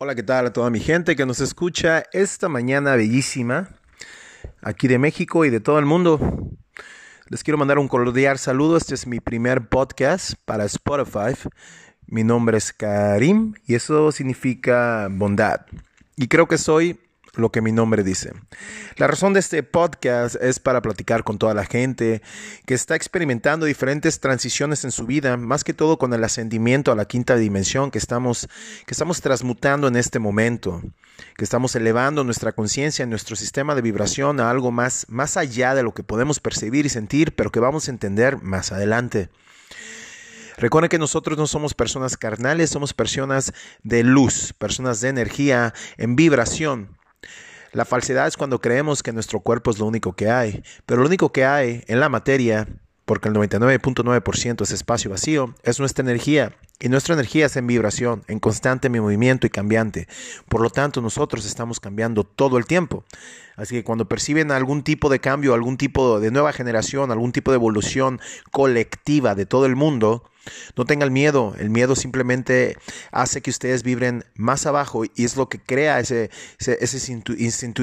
Hola, ¿qué tal a toda mi gente que nos escucha esta mañana bellísima aquí de México y de todo el mundo? Les quiero mandar un cordial saludo. Este es mi primer podcast para Spotify. Mi nombre es Karim y eso significa bondad. Y creo que soy lo que mi nombre dice. La razón de este podcast es para platicar con toda la gente que está experimentando diferentes transiciones en su vida, más que todo con el ascendimiento a la quinta dimensión que estamos, que estamos transmutando en este momento, que estamos elevando nuestra conciencia, nuestro sistema de vibración a algo más, más allá de lo que podemos percibir y sentir, pero que vamos a entender más adelante. Recuerden que nosotros no somos personas carnales, somos personas de luz, personas de energía, en vibración. La falsedad es cuando creemos que nuestro cuerpo es lo único que hay, pero lo único que hay en la materia, porque el 99.9% es espacio vacío, es nuestra energía. Y nuestra energía es en vibración, en constante movimiento y cambiante. Por lo tanto, nosotros estamos cambiando todo el tiempo. Así que cuando perciben algún tipo de cambio, algún tipo de nueva generación, algún tipo de evolución colectiva de todo el mundo, no tengan miedo, el miedo simplemente hace que ustedes vibren más abajo y es lo que crea ese, ese,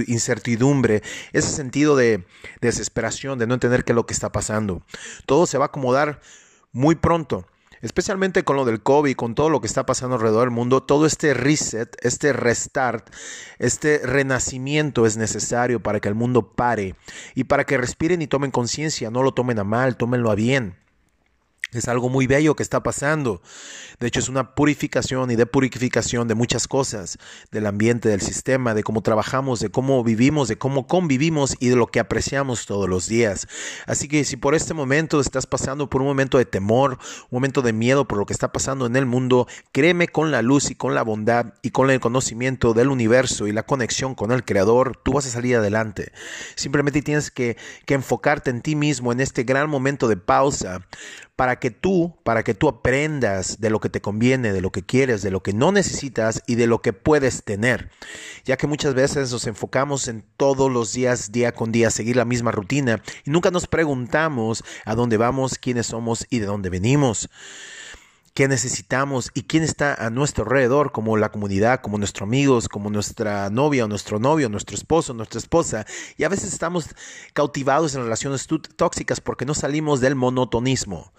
incertidumbre, ese sentido de desesperación, de no entender qué es lo que está pasando. Todo se va a acomodar muy pronto especialmente con lo del COVID, con todo lo que está pasando alrededor del mundo, todo este reset, este restart, este renacimiento es necesario para que el mundo pare y para que respiren y tomen conciencia, no lo tomen a mal, tómenlo a bien. Es algo muy bello que está pasando. De hecho, es una purificación y depurificación de muchas cosas, del ambiente, del sistema, de cómo trabajamos, de cómo vivimos, de cómo convivimos y de lo que apreciamos todos los días. Así que si por este momento estás pasando por un momento de temor, un momento de miedo por lo que está pasando en el mundo, créeme con la luz y con la bondad y con el conocimiento del universo y la conexión con el Creador, tú vas a salir adelante. Simplemente tienes que, que enfocarte en ti mismo en este gran momento de pausa para que tú, para que tú aprendas de lo que te conviene, de lo que quieres, de lo que no necesitas y de lo que puedes tener. Ya que muchas veces nos enfocamos en todos los días, día con día, seguir la misma rutina y nunca nos preguntamos a dónde vamos, quiénes somos y de dónde venimos qué necesitamos y quién está a nuestro alrededor, como la comunidad, como nuestros amigos, como nuestra novia o nuestro novio, nuestro esposo, nuestra esposa. Y a veces estamos cautivados en relaciones tóxicas porque no salimos del monotonismo.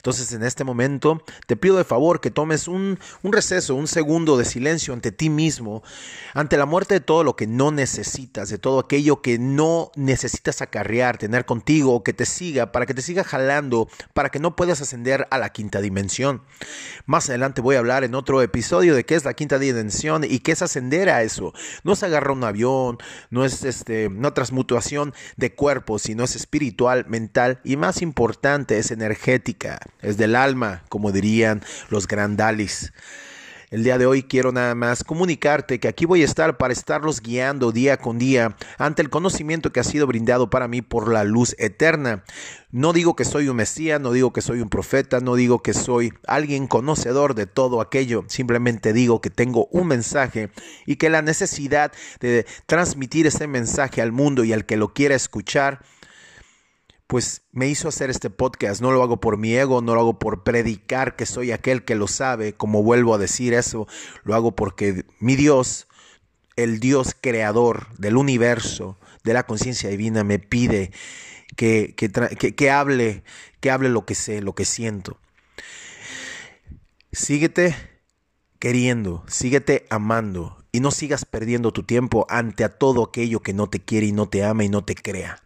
Entonces en este momento te pido de favor que tomes un, receso, un segundo de silencio ante ti mismo, ante la muerte de todo lo que no necesitas, de todo aquello que no necesitas acarrear, tener contigo que te siga, para que te siga jalando, para que no puedas ascender a la quinta dimensión. Más adelante voy a hablar en otro episodio de qué es la quinta dimensión y qué es ascender a eso. No es agarrar un avión, no es este, una transmutación de cuerpo, sino es espiritual, mental y más importante es energética es del alma, como dirían los grandalis. El día de hoy quiero nada más comunicarte que aquí voy a estar para estarlos guiando día con día ante el conocimiento que ha sido brindado para mí por la luz eterna. No digo que soy un mesías, no digo que soy un profeta, no digo que soy alguien conocedor de todo aquello, simplemente digo que tengo un mensaje y que la necesidad de transmitir ese mensaje al mundo y al que lo quiera escuchar pues me hizo hacer este podcast. No lo hago por mi ego, no lo hago por predicar que soy aquel que lo sabe, como vuelvo a decir eso. Lo hago porque mi Dios, el Dios creador del universo, de la conciencia divina, me pide que, que, hable, que hable lo que sé, lo que siento. Síguete queriendo, síguete amando y no sigas perdiendo tu tiempo ante a todo aquello que no te quiere y no te ama y no te crea.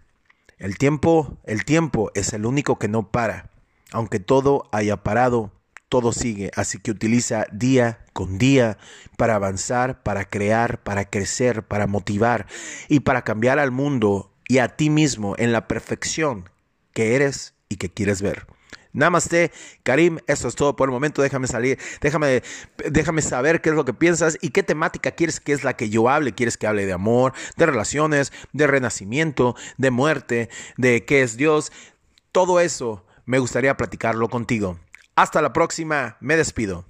El tiempo, el tiempo es el único que no para. Aunque todo haya parado, todo sigue. Así que utiliza día con día para avanzar, para crear, para crecer, para motivar y para cambiar al mundo y a ti mismo en la perfección que eres y que quieres ver. Namaste, Karim, eso es todo por el momento. Déjame salir, déjame, déjame saber qué es lo que piensas y qué temática quieres que es la que yo hable. ¿Quieres que hable de amor, de relaciones, de renacimiento, de muerte, de qué es Dios? Todo eso me gustaría platicarlo contigo. Hasta la próxima, me despido.